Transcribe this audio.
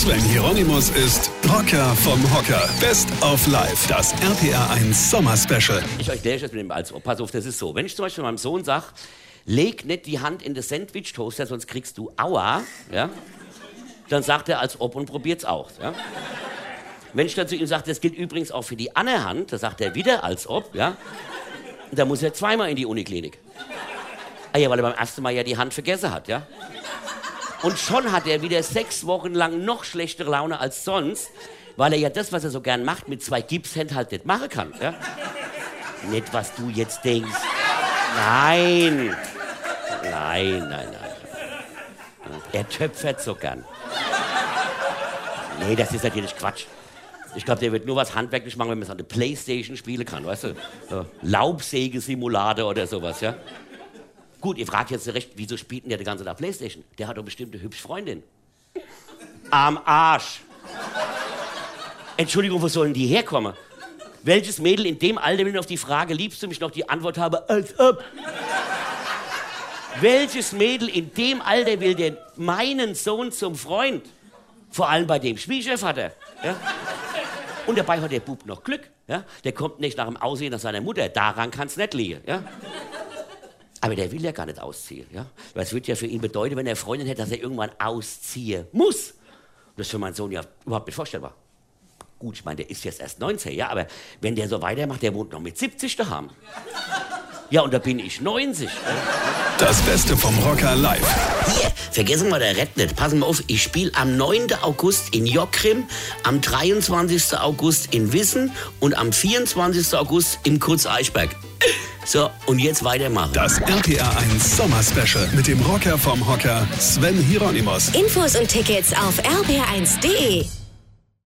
Sven Hieronymus ist Rocker vom Hocker. Best of Life, das RPR1 Sommer Special. Ich erkläre das mit dem als Pass auf, das ist so. Wenn ich zum Beispiel meinem Sohn sage, leg nicht die Hand in das Sandwich-Toaster, sonst kriegst du Aua, ja, dann sagt er als ob und probiert's auch. Ja. Wenn ich dann zu ihm sage, das gilt übrigens auch für die andere Hand, dann sagt er wieder als ob, ja, dann muss er zweimal in die Uniklinik. Ah ja, weil er beim ersten Mal ja die Hand vergessen hat, ja. Und schon hat er wieder sechs Wochen lang noch schlechtere Laune als sonst, weil er ja das, was er so gern macht, mit zwei Gipshänden halt nicht machen kann. Ja? Nicht, was du jetzt denkst. Nein. Nein, nein, nein. Er töpfert so gern. Nee, das ist natürlich Quatsch. Ich glaube, der wird nur was handwerklich machen, wenn man es an der Playstation spielen kann, weißt du? Laubsägesimulator oder sowas, ja? Gut, ihr fragt jetzt recht, wieso spielt denn der ganze Tag Playstation? Der hat doch bestimmt eine hübsche Freundin. Am Arsch. Entschuldigung, wo sollen die herkommen? Welches Mädel in dem Alter will auf die Frage, liebst du mich noch, die Antwort habe, als ob. Welches Mädel in dem Alter will denn meinen Sohn zum Freund? Vor allem bei dem Schwiegervater. Ja? Und dabei hat der Bub noch Glück. Ja? Der kommt nicht nach dem Aussehen nach seiner Mutter. Daran kann es nicht liegen. Ja? Aber der will ja gar nicht ausziehen. Ja? Weil es würde ja für ihn bedeuten, wenn er Freundin hätte, dass er irgendwann ausziehen muss. Das ist für meinen Sohn ja überhaupt nicht vorstellbar. Gut, ich meine, der ist jetzt erst 19, ja, aber wenn der so weitermacht, der wohnt noch mit 70 daheim. Ja, und da bin ich 90. Das Beste vom Rocker live. Hier, vergessen wir der Red nicht. Passen wir auf, ich spiele am 9. August in Jockrim, am 23. August in Wissen und am 24. August im Kurz Eichberg. So, und jetzt weitermachen. Das RPR1 Sommer Special mit dem Rocker vom Hocker Sven Hieronymus. Infos und Tickets auf rpr1.de.